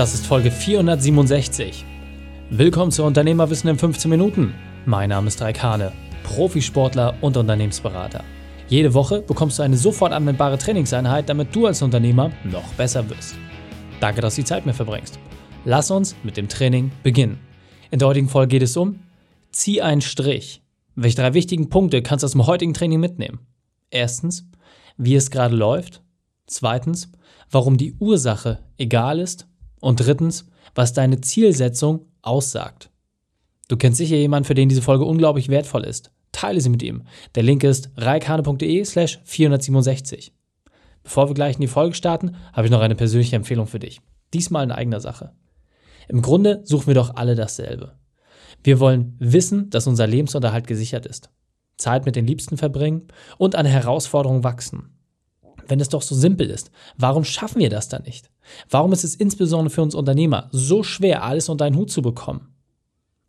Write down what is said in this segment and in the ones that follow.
Das ist Folge 467. Willkommen zu Unternehmerwissen in 15 Minuten. Mein Name ist Raik Hane, Profisportler und Unternehmensberater. Jede Woche bekommst du eine sofort anwendbare Trainingseinheit, damit du als Unternehmer noch besser wirst. Danke, dass du die Zeit mir verbringst. Lass uns mit dem Training beginnen. In der heutigen Folge geht es um Zieh einen Strich. Welche drei wichtigen Punkte kannst du aus dem heutigen Training mitnehmen? Erstens, wie es gerade läuft. Zweitens, warum die Ursache egal ist. Und drittens, was deine Zielsetzung aussagt. Du kennst sicher jemanden, für den diese Folge unglaublich wertvoll ist. Teile sie mit ihm. Der Link ist reikane.de slash 467. Bevor wir gleich in die Folge starten, habe ich noch eine persönliche Empfehlung für dich. Diesmal in eigener Sache. Im Grunde suchen wir doch alle dasselbe. Wir wollen wissen, dass unser Lebensunterhalt gesichert ist, Zeit mit den Liebsten verbringen und an Herausforderungen wachsen. Wenn es doch so simpel ist, warum schaffen wir das dann nicht? Warum ist es insbesondere für uns Unternehmer so schwer, alles unter einen Hut zu bekommen?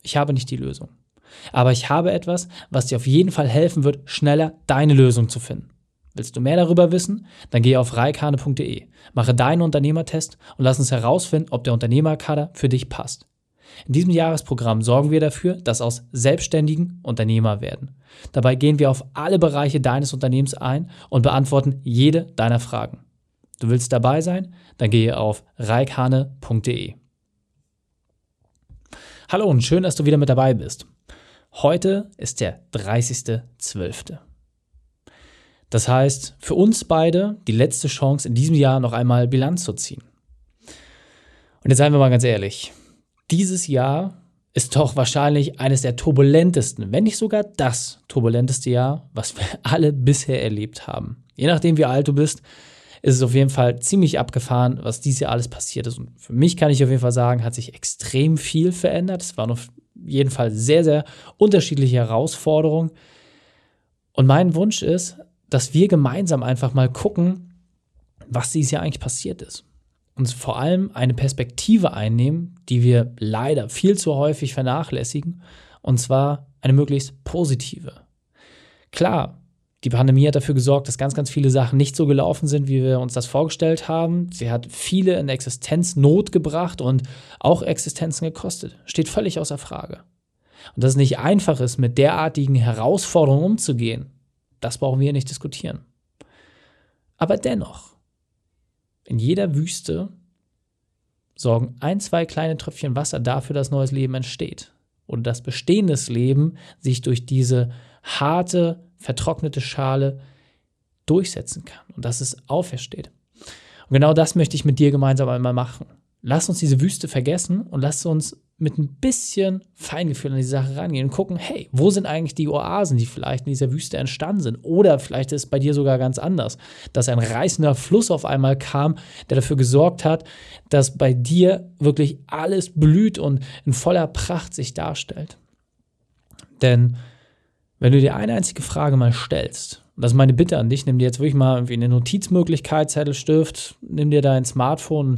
Ich habe nicht die Lösung. Aber ich habe etwas, was dir auf jeden Fall helfen wird, schneller deine Lösung zu finden. Willst du mehr darüber wissen? Dann gehe auf reikane.de, mache deinen Unternehmertest und lass uns herausfinden, ob der Unternehmerkader für dich passt. In diesem Jahresprogramm sorgen wir dafür, dass aus Selbstständigen Unternehmer werden. Dabei gehen wir auf alle Bereiche deines Unternehmens ein und beantworten jede deiner Fragen. Du willst dabei sein? Dann gehe auf reikhane.de. Hallo und schön, dass du wieder mit dabei bist. Heute ist der 30.12. Das heißt, für uns beide die letzte Chance in diesem Jahr noch einmal Bilanz zu ziehen. Und jetzt seien wir mal ganz ehrlich, dieses Jahr ist doch wahrscheinlich eines der turbulentesten, wenn nicht sogar das turbulenteste Jahr, was wir alle bisher erlebt haben. Je nachdem, wie alt du bist, ist es auf jeden Fall ziemlich abgefahren, was dieses Jahr alles passiert ist. Und für mich kann ich auf jeden Fall sagen, hat sich extrem viel verändert. Es waren auf jeden Fall sehr, sehr unterschiedliche Herausforderungen. Und mein Wunsch ist, dass wir gemeinsam einfach mal gucken, was dieses Jahr eigentlich passiert ist uns vor allem eine Perspektive einnehmen, die wir leider viel zu häufig vernachlässigen, und zwar eine möglichst positive. Klar, die Pandemie hat dafür gesorgt, dass ganz, ganz viele Sachen nicht so gelaufen sind, wie wir uns das vorgestellt haben. Sie hat viele in Existenznot gebracht und auch Existenzen gekostet. Steht völlig außer Frage. Und dass es nicht einfach ist, mit derartigen Herausforderungen umzugehen, das brauchen wir nicht diskutieren. Aber dennoch, in jeder Wüste sorgen ein, zwei kleine Tröpfchen Wasser dafür, dass neues Leben entsteht. Oder dass bestehendes Leben sich durch diese harte, vertrocknete Schale durchsetzen kann und dass es aufersteht. Und genau das möchte ich mit dir gemeinsam einmal machen. Lass uns diese Wüste vergessen und lass uns mit ein bisschen Feingefühl an die Sache rangehen und gucken, hey, wo sind eigentlich die Oasen, die vielleicht in dieser Wüste entstanden sind? Oder vielleicht ist es bei dir sogar ganz anders, dass ein reißender Fluss auf einmal kam, der dafür gesorgt hat, dass bei dir wirklich alles blüht und in voller Pracht sich darstellt. Denn wenn du dir eine einzige Frage mal stellst, und das ist meine Bitte an dich, nimm dir jetzt wirklich mal irgendwie eine Notizmöglichkeit, Zettel, Stift, nimm dir dein Smartphone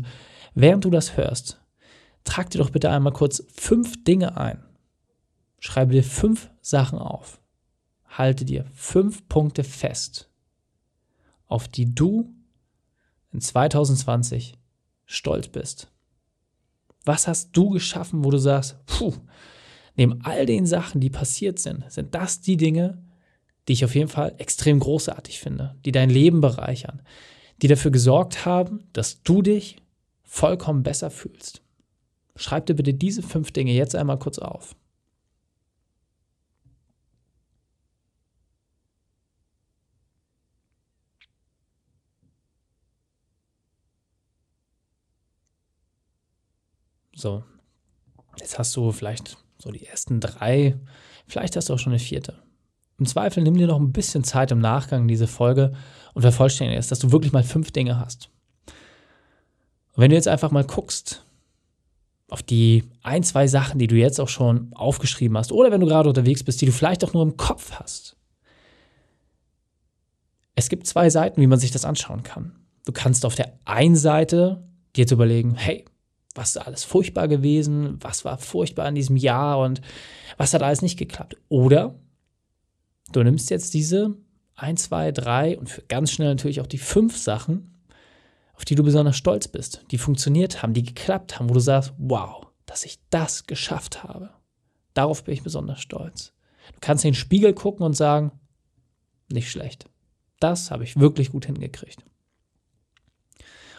während du das hörst, trag dir doch bitte einmal kurz fünf Dinge ein. Schreibe dir fünf Sachen auf. Halte dir fünf Punkte fest, auf die du in 2020 stolz bist. Was hast du geschaffen, wo du sagst, puh, neben all den Sachen, die passiert sind, sind das die Dinge, die ich auf jeden Fall extrem großartig finde, die dein Leben bereichern, die dafür gesorgt haben, dass du dich vollkommen besser fühlst. Schreib dir bitte diese fünf Dinge jetzt einmal kurz auf. So, jetzt hast du vielleicht so die ersten drei, vielleicht hast du auch schon eine vierte. Im Zweifel nimm dir noch ein bisschen Zeit im Nachgang diese Folge und vervollständige es, dass du wirklich mal fünf Dinge hast. Und wenn du jetzt einfach mal guckst, auf die ein, zwei Sachen, die du jetzt auch schon aufgeschrieben hast, oder wenn du gerade unterwegs bist, die du vielleicht auch nur im Kopf hast. Es gibt zwei Seiten, wie man sich das anschauen kann. Du kannst auf der einen Seite dir jetzt überlegen, hey, was ist alles furchtbar gewesen, was war furchtbar in diesem Jahr und was hat alles nicht geklappt. Oder du nimmst jetzt diese ein, zwei, drei und für ganz schnell natürlich auch die fünf Sachen auf die du besonders stolz bist, die funktioniert haben, die geklappt haben, wo du sagst, wow, dass ich das geschafft habe. Darauf bin ich besonders stolz. Du kannst in den Spiegel gucken und sagen, nicht schlecht. Das habe ich wirklich gut hingekriegt.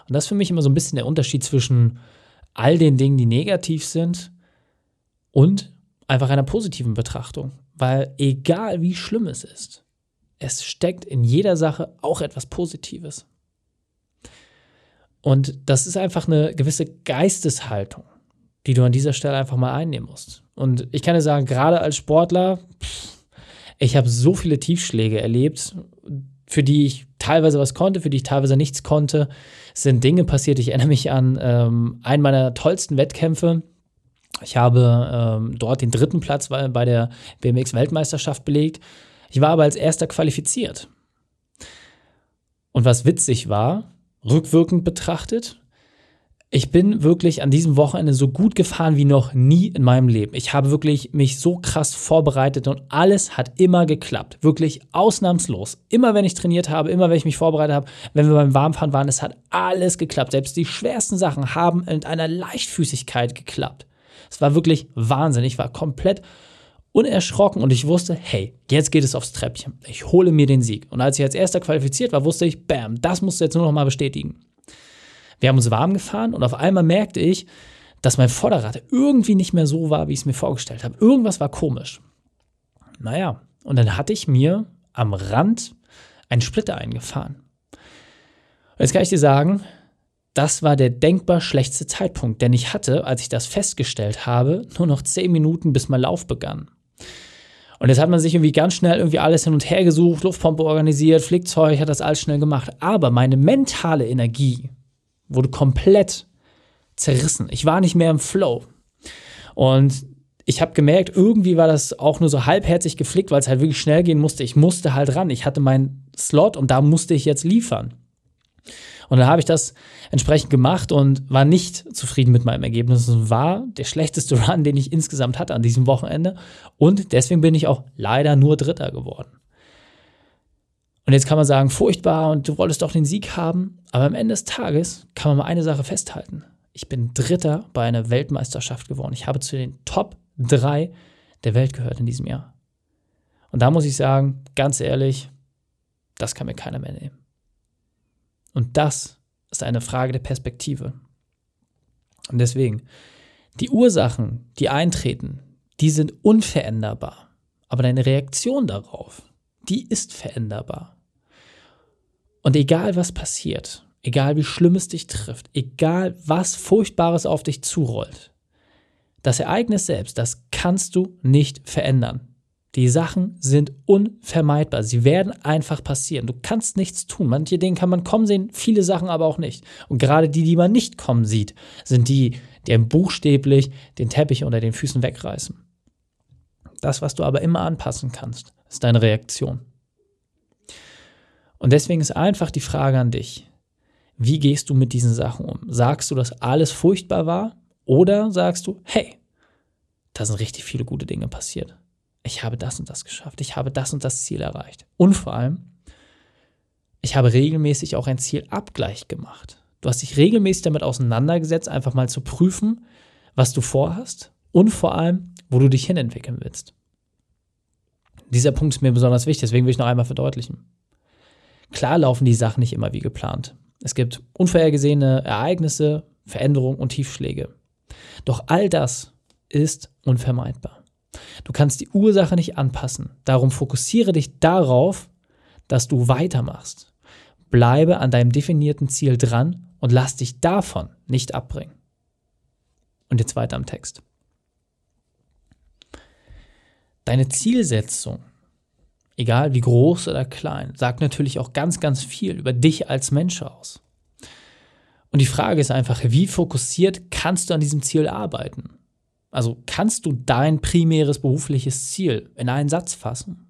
Und das ist für mich immer so ein bisschen der Unterschied zwischen all den Dingen, die negativ sind und einfach einer positiven Betrachtung. Weil egal wie schlimm es ist, es steckt in jeder Sache auch etwas Positives. Und das ist einfach eine gewisse Geisteshaltung, die du an dieser Stelle einfach mal einnehmen musst. Und ich kann dir sagen, gerade als Sportler, ich habe so viele Tiefschläge erlebt, für die ich teilweise was konnte, für die ich teilweise nichts konnte. Es sind Dinge passiert. Ich erinnere mich an ähm, einen meiner tollsten Wettkämpfe. Ich habe ähm, dort den dritten Platz bei der BMX-Weltmeisterschaft belegt. Ich war aber als erster qualifiziert. Und was witzig war, rückwirkend betrachtet, ich bin wirklich an diesem Wochenende so gut gefahren wie noch nie in meinem Leben. Ich habe wirklich mich so krass vorbereitet und alles hat immer geklappt. Wirklich ausnahmslos. Immer wenn ich trainiert habe, immer wenn ich mich vorbereitet habe, wenn wir beim Warmfahren waren, es hat alles geklappt. Selbst die schwersten Sachen haben mit einer Leichtfüßigkeit geklappt. Es war wirklich Wahnsinn. Ich war komplett unerschrocken und ich wusste, hey, jetzt geht es aufs Treppchen. Ich hole mir den Sieg. Und als ich als erster qualifiziert war, wusste ich, bam, das musst du jetzt nur noch mal bestätigen. Wir haben uns warm gefahren und auf einmal merkte ich, dass mein Vorderrad irgendwie nicht mehr so war, wie ich es mir vorgestellt habe. Irgendwas war komisch. Naja, und dann hatte ich mir am Rand einen Splitter eingefahren. Und jetzt kann ich dir sagen, das war der denkbar schlechteste Zeitpunkt, denn ich hatte, als ich das festgestellt habe, nur noch zehn Minuten, bis mein Lauf begann. Und jetzt hat man sich irgendwie ganz schnell irgendwie alles hin und her gesucht, Luftpumpe organisiert, Flickzeug, hat das alles schnell gemacht. Aber meine mentale Energie wurde komplett zerrissen. Ich war nicht mehr im Flow. Und ich habe gemerkt, irgendwie war das auch nur so halbherzig geflickt, weil es halt wirklich schnell gehen musste. Ich musste halt ran. Ich hatte meinen Slot und da musste ich jetzt liefern. Und dann habe ich das entsprechend gemacht und war nicht zufrieden mit meinem Ergebnis. Es war der schlechteste Run, den ich insgesamt hatte an diesem Wochenende. Und deswegen bin ich auch leider nur Dritter geworden. Und jetzt kann man sagen, furchtbar und du wolltest doch den Sieg haben. Aber am Ende des Tages kann man mal eine Sache festhalten. Ich bin Dritter bei einer Weltmeisterschaft geworden. Ich habe zu den Top 3 der Welt gehört in diesem Jahr. Und da muss ich sagen, ganz ehrlich, das kann mir keiner mehr nehmen. Und das ist eine Frage der Perspektive. Und deswegen, die Ursachen, die eintreten, die sind unveränderbar. Aber deine Reaktion darauf, die ist veränderbar. Und egal was passiert, egal wie schlimm es dich trifft, egal was Furchtbares auf dich zurollt, das Ereignis selbst, das kannst du nicht verändern. Die Sachen sind unvermeidbar. Sie werden einfach passieren. Du kannst nichts tun. Manche Dinge kann man kommen sehen, viele Sachen aber auch nicht. Und gerade die, die man nicht kommen sieht, sind die, die buchstäblich den Teppich unter den Füßen wegreißen. Das, was du aber immer anpassen kannst, ist deine Reaktion. Und deswegen ist einfach die Frage an dich, wie gehst du mit diesen Sachen um? Sagst du, dass alles furchtbar war? Oder sagst du, hey, da sind richtig viele gute Dinge passiert ich habe das und das geschafft, ich habe das und das Ziel erreicht. Und vor allem, ich habe regelmäßig auch ein Zielabgleich gemacht. Du hast dich regelmäßig damit auseinandergesetzt, einfach mal zu prüfen, was du vorhast und vor allem, wo du dich hinentwickeln willst. Dieser Punkt ist mir besonders wichtig, deswegen will ich noch einmal verdeutlichen. Klar laufen die Sachen nicht immer wie geplant. Es gibt unvorhergesehene Ereignisse, Veränderungen und Tiefschläge. Doch all das ist unvermeidbar. Du kannst die Ursache nicht anpassen. Darum fokussiere dich darauf, dass du weitermachst. Bleibe an deinem definierten Ziel dran und lass dich davon nicht abbringen. Und jetzt weiter am Text. Deine Zielsetzung, egal wie groß oder klein, sagt natürlich auch ganz, ganz viel über dich als Mensch aus. Und die Frage ist einfach, wie fokussiert kannst du an diesem Ziel arbeiten? Also kannst du dein primäres berufliches Ziel in einen Satz fassen?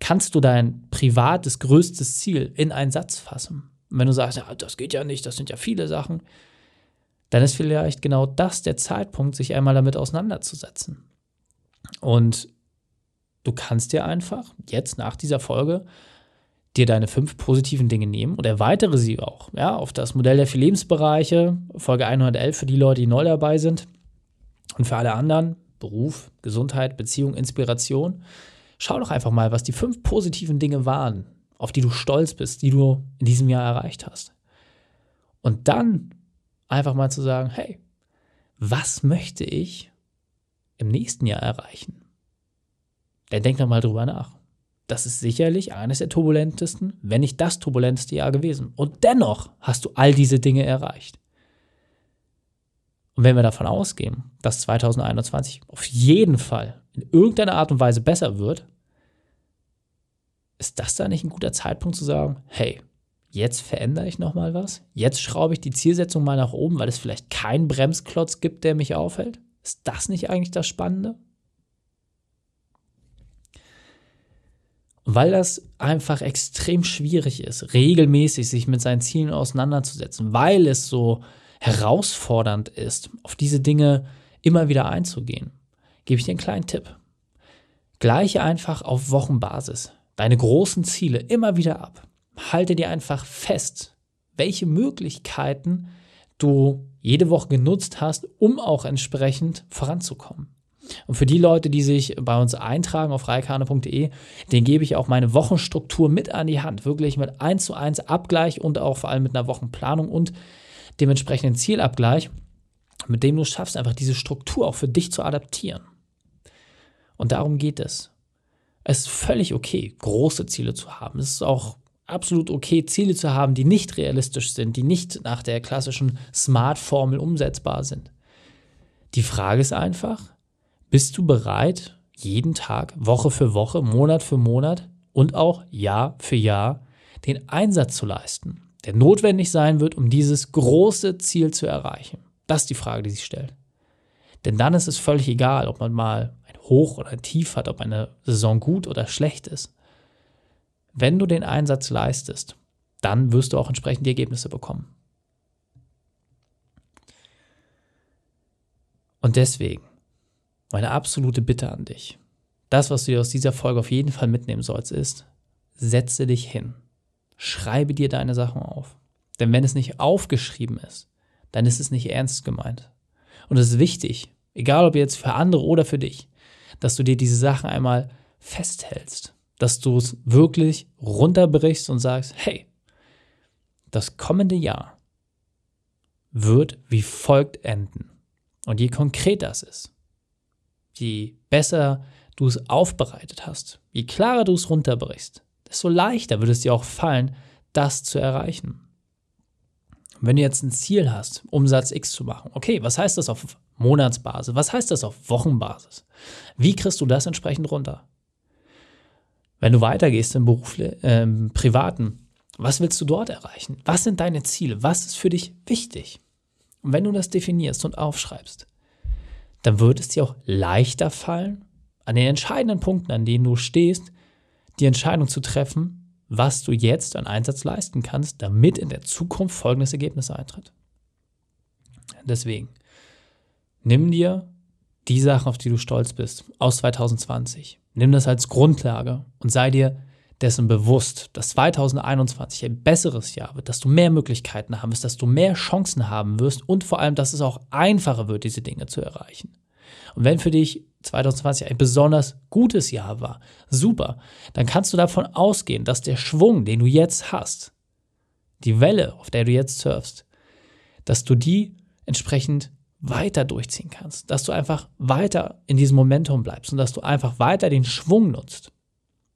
Kannst du dein privates größtes Ziel in einen Satz fassen? Und wenn du sagst, ja, das geht ja nicht, das sind ja viele Sachen, dann ist vielleicht genau das der Zeitpunkt, sich einmal damit auseinanderzusetzen. Und du kannst dir einfach jetzt nach dieser Folge dir deine fünf positiven Dinge nehmen und erweitere sie auch ja, auf das Modell der vier Lebensbereiche, Folge 111 für die Leute, die neu dabei sind und für alle anderen, Beruf, Gesundheit, Beziehung, Inspiration. Schau doch einfach mal, was die fünf positiven Dinge waren, auf die du stolz bist, die du in diesem Jahr erreicht hast. Und dann einfach mal zu sagen, hey, was möchte ich im nächsten Jahr erreichen? Dann denk doch mal drüber nach. Das ist sicherlich eines der turbulentesten, wenn nicht das turbulenteste Jahr gewesen. Und dennoch hast du all diese Dinge erreicht. Und wenn wir davon ausgehen, dass 2021 auf jeden Fall in irgendeiner Art und Weise besser wird, ist das da nicht ein guter Zeitpunkt zu sagen, hey, jetzt verändere ich nochmal was? Jetzt schraube ich die Zielsetzung mal nach oben, weil es vielleicht keinen Bremsklotz gibt, der mich aufhält? Ist das nicht eigentlich das Spannende? weil das einfach extrem schwierig ist, regelmäßig sich mit seinen Zielen auseinanderzusetzen, weil es so herausfordernd ist, auf diese Dinge immer wieder einzugehen, gebe ich dir einen kleinen Tipp. Gleiche einfach auf Wochenbasis deine großen Ziele immer wieder ab. Halte dir einfach fest, welche Möglichkeiten du jede Woche genutzt hast, um auch entsprechend voranzukommen. Und für die Leute, die sich bei uns eintragen auf reikane.de, den gebe ich auch meine Wochenstruktur mit an die Hand. Wirklich mit 1 zu 1 Abgleich und auch vor allem mit einer Wochenplanung und dem entsprechenden Zielabgleich, mit dem du schaffst, einfach diese Struktur auch für dich zu adaptieren. Und darum geht es. Es ist völlig okay, große Ziele zu haben. Es ist auch absolut okay, Ziele zu haben, die nicht realistisch sind, die nicht nach der klassischen Smart-Formel umsetzbar sind. Die Frage ist einfach, bist du bereit, jeden Tag, Woche für Woche, Monat für Monat und auch Jahr für Jahr den Einsatz zu leisten, der notwendig sein wird, um dieses große Ziel zu erreichen? Das ist die Frage, die sich stellt. Denn dann ist es völlig egal, ob man mal ein Hoch oder ein Tief hat, ob eine Saison gut oder schlecht ist. Wenn du den Einsatz leistest, dann wirst du auch entsprechend die Ergebnisse bekommen. Und deswegen meine absolute Bitte an dich, das, was du dir aus dieser Folge auf jeden Fall mitnehmen sollst, ist, setze dich hin. Schreibe dir deine Sachen auf. Denn wenn es nicht aufgeschrieben ist, dann ist es nicht ernst gemeint. Und es ist wichtig, egal ob jetzt für andere oder für dich, dass du dir diese Sachen einmal festhältst, dass du es wirklich runterbrichst und sagst, hey, das kommende Jahr wird wie folgt enden. Und je konkreter es ist, je besser du es aufbereitet hast, je klarer du es runterbrichst, desto leichter wird es dir auch fallen, das zu erreichen. Wenn du jetzt ein Ziel hast, Umsatz X zu machen, okay, was heißt das auf Monatsbasis? Was heißt das auf Wochenbasis? Wie kriegst du das entsprechend runter? Wenn du weitergehst im Beruf, äh, im Privaten, was willst du dort erreichen? Was sind deine Ziele? Was ist für dich wichtig? Und wenn du das definierst und aufschreibst, dann wird es dir auch leichter fallen, an den entscheidenden Punkten, an denen du stehst, die Entscheidung zu treffen, was du jetzt an Einsatz leisten kannst, damit in der Zukunft folgendes Ergebnis eintritt. Deswegen, nimm dir die Sachen, auf die du stolz bist, aus 2020. Nimm das als Grundlage und sei dir dessen bewusst, dass 2021 ein besseres Jahr wird, dass du mehr Möglichkeiten haben wirst, dass du mehr Chancen haben wirst und vor allem, dass es auch einfacher wird, diese Dinge zu erreichen. Und wenn für dich 2020 ein besonders gutes Jahr war, super, dann kannst du davon ausgehen, dass der Schwung, den du jetzt hast, die Welle, auf der du jetzt surfst, dass du die entsprechend weiter durchziehen kannst, dass du einfach weiter in diesem Momentum bleibst und dass du einfach weiter den Schwung nutzt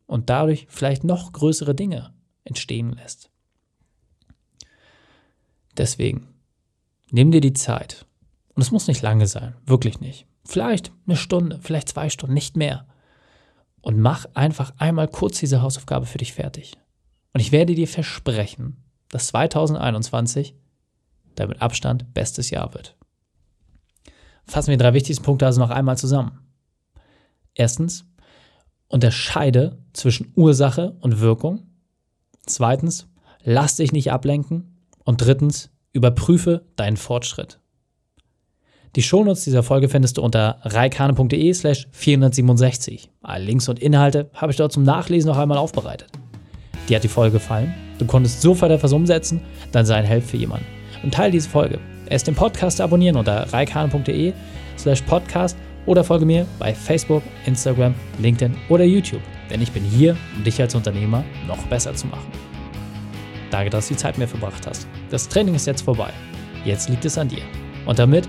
und dadurch vielleicht noch größere Dinge entstehen lässt. Deswegen, nimm dir die Zeit. Und es muss nicht lange sein, wirklich nicht. Vielleicht eine Stunde, vielleicht zwei Stunden, nicht mehr. Und mach einfach einmal kurz diese Hausaufgabe für dich fertig. Und ich werde dir versprechen, dass 2021 dein mit Abstand bestes Jahr wird. Fassen wir die drei wichtigsten Punkte also noch einmal zusammen. Erstens, unterscheide zwischen Ursache und Wirkung. Zweitens, lass dich nicht ablenken. Und drittens, überprüfe deinen Fortschritt. Die Shownotes dieser Folge findest du unter reikane.de slash 467. Alle Links und Inhalte habe ich dort zum Nachlesen noch einmal aufbereitet. dir hat die Folge gefallen, du konntest sofort etwas umsetzen, dann sei ein Held für jemanden. Und teile diese Folge. Erst den Podcast abonnieren unter reikane.de slash podcast oder folge mir bei Facebook, Instagram, LinkedIn oder YouTube, denn ich bin hier, um dich als Unternehmer noch besser zu machen. Danke, dass du die Zeit mir verbracht hast. Das Training ist jetzt vorbei. Jetzt liegt es an dir. Und damit